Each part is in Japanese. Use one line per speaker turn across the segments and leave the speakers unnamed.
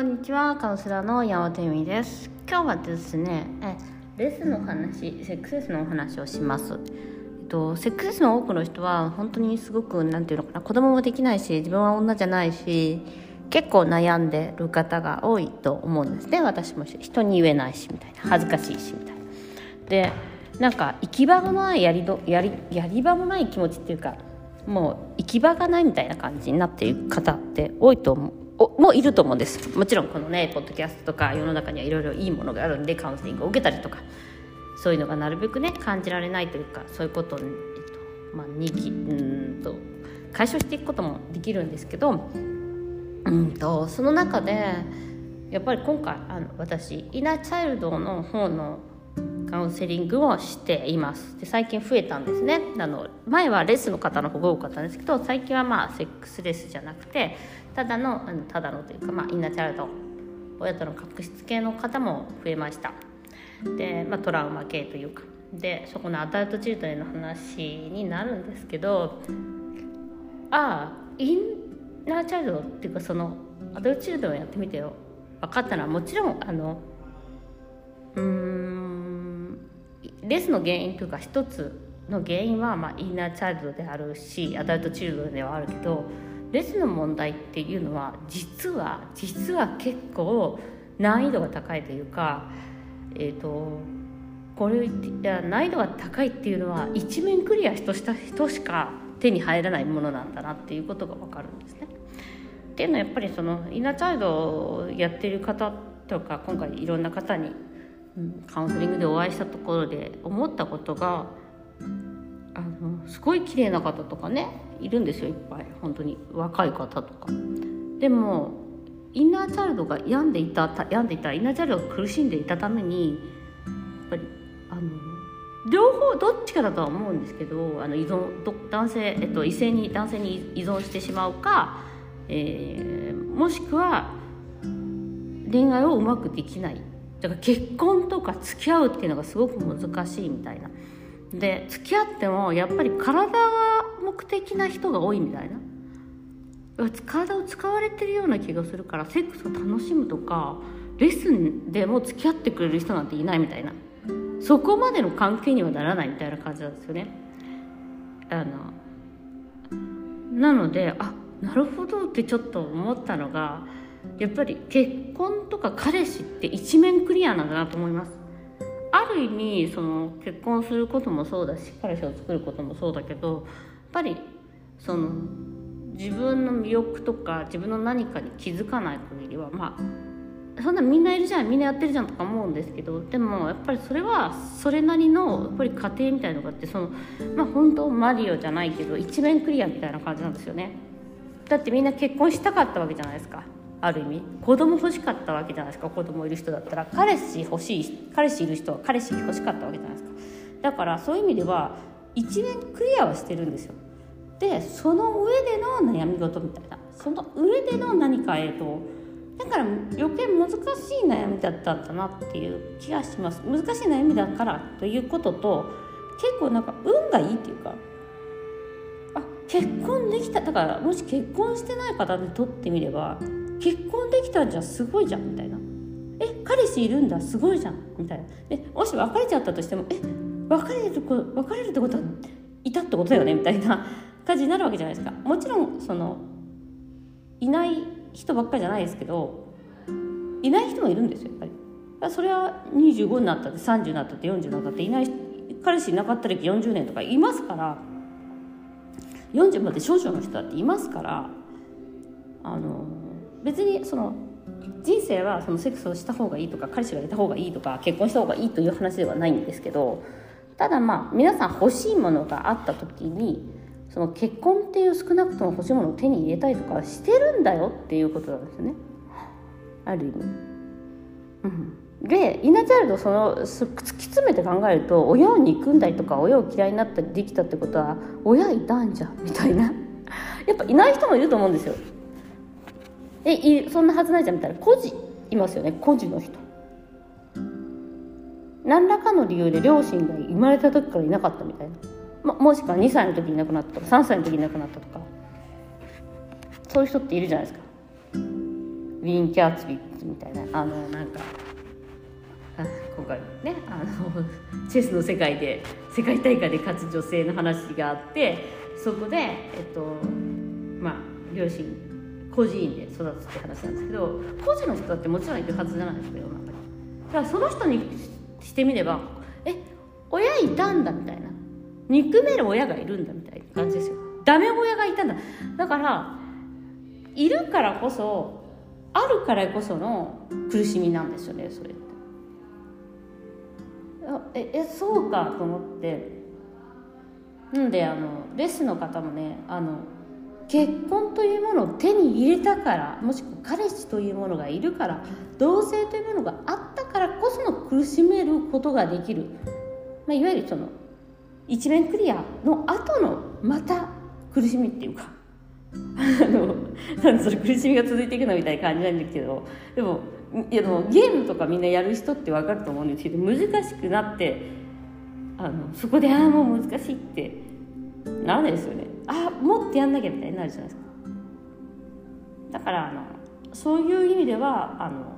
こんにちはカウンセラーの山本由美です。今日はですねえレスの話セックスレスのお話をします。えっとセックスレスの多くの人は本当にすごくなんていうのかな子供もできないし自分は女じゃないし結構悩んでる方が多いと思うんです。ね私も人に言えないしみたいな。恥ずかしいしみたいな。でなんか行き場がないやりどやりやり場もない気持ちっていうかもう行き場がないみたいな感じになっている方って多いと思う。もいると思うんです。もちろんこのねポッドキャストとか世の中にはいろいろいいものがあるんでカウンセリングを受けたりとかそういうのがなるべくね感じられないというかそういうことを、えっとまあ、にきうんと解消していくこともできるんですけどうんとその中でやっぱり今回あの私イナーチャイルドの方のカウンセリングをしています。で最近増えたんですね。あの前はレスの方の方が多かったんですけど最近はまあセックスレスじゃなくてただのただのというか、まあ、インナーチャイルド親との確執系の方も増えました。で、まあ、トラウマ系というか。でそこのアダルトチルドレンの話になるんですけどああインナーチャイルドっていうかそのアダルトチルドレンやってみてよ。分かったのはもちろんあのうんレスの原因というか一つの原因は、まあ、インナーチャイルドであるしアダルトチルドではあるけどレスの問題っていうのは実は実は結構難易度が高いというかえっ、ー、とこれいや難易度が高いっていうのは一面クリアした人しか手に入らないものなんだなっていうことが分かるんですね。っていうのはやっぱりそのインナーチャイルドをやってる方とか今回いろんな方に、カウンセリングでお会いしたところで思ったことがあのすごい綺麗な方とかねいるんですよいっぱい。本当に若い方とか。でもインナーチャイルドが病んでいた病んでいたインナーチャイルドが苦しんでいたためにやっぱりあの両方どっちかだとは思うんですけどあの依存男性、えっと、異性に男性に依存してしまうか、えー、もしくは恋愛をうまくできない。だから結婚とか付き合うっていうのがすごく難しいみたいな。で付き合ってもやっぱり体が目的な人が多いみたいな。体を使われてるような気がするからセックスを楽しむとかレッスンでも付き合ってくれる人なんていないみたいな。そこまでの関係にはならないみたいな感じなんですよね。あのなのであなるほどってちょっと思ったのがやっぱり結婚とか彼氏って一面クリアなんだなと思います。ある意味その結婚することもそうだし彼氏を作ることもそうだけどやっぱりその自分の魅力とか自分の何かに気づかない限りはまあそんなみんないるじゃんみんなやってるじゃんとか思うんですけどでもやっぱりそれはそれなりのやっぱり家庭みたいのがあってそのまあ本当マリオじゃないけど一面クリアみたいな感じなんですよね。だってみんな結婚したかったわけじゃないですか。ある意味子供欲しかったわけじゃないですか。子供いる人だったら。彼氏欲しい彼氏いる人は彼氏欲しかったわけじゃないですか。だからそういう意味では一面クリアはしてるんですよ。でその上での悩み事みたいな。その上での何かえっとだから余計難しい悩みだったんだなっていう気がします。難しい悩みだからということと結構なんか運がいいっていうかあ結婚できた。だからもし結婚してない方にとってみれば結婚できたんじゃすごいじゃんみたいな。え彼氏いるんだすごいじゃん。みたいな。でもし別れちゃったとしてもえ別れる別れるってことはいたってことだよね。みたいな感じになるわけじゃないですか。もちろんそのいない人ばっかりじゃないですけどいない人もいるんですよやっぱり。それは25になったって30になったって40になったっていない彼氏いなかった歴40年とかいますから40まで少々の人だっていますからあの別にその人生はそのセックスをした方がいいとか彼氏がいた方がいいとか結婚した方がいいという話ではないんですけどただまあ皆さん欲しいものがあった時にその結婚っていう少なくとも欲しいものを手に入れたりとかしてるんだよっていうことなんですね。ある意味。でイナチャイルドその突き詰めて考えると親を憎んだりとか親を嫌いになったりできたってことは親いたんじゃみたいな。やっぱいない人もいると思うんですよ。えいそんなはずないじゃんみたいな。孤児いますよね。孤児の人。何らかの理由で両親が生まれた時からいなかったみたいな、ま、もしくは2歳の時に亡くなったとか3歳の時に亡くなったとか。そういう人っているじゃないですか。ウィン・キャーツビー術みたいな。あのなんか今回ねあの チェスの世界で世界大会で勝つ女性の話があってそこでえっとまあ両親孤児院で育つって話なんですけど孤児の人だってもちろんいるはずじゃないですか世の中に。だからその人にしてみればえ親いたんだみたいな。憎める親がいるんだみたいな感じですよ。ダメ親がいたんだ。だからいるからこそあるからこその苦しみなんですよねそれって。ええそうかと思って。なんであのレスの方もねあの結婚というものを手に入れたからもしくは彼氏というものがいるから同性というものがあったからこその苦しめることができる、まあ、いわゆるその一面クリアの後のまた苦しみっていうか あのなんそれ苦しみが続いていくのみたいな感じなんだけどでもいやでもゲームとかみんなやる人って分かると思うんですけど難しくなってあのそこでああもう難しいってならないですよね。あもっとやんなきゃみたいになるじゃないですか。だからあのそういう意味ではあの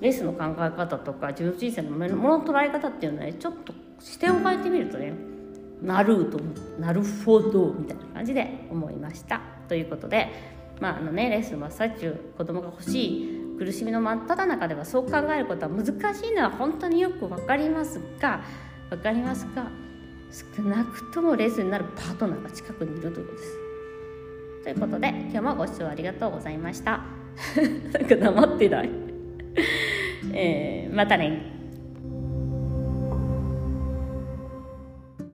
レースの考え方とか自分の人生のものの捉え方っていうのはねちょっと視点を変えてみるとねなるとなるほどみたいな感じで思いました。ということでまああのねレースの真っ最中子供が欲しい苦しみの真っ只中ではそう考えることは難しいのは本当によく分かりますが分かりますが少なくともレースになるパートナーが近くにいるということです。ということで今日もご視聴ありがとうございました。なんか黙ってない。えー、またね。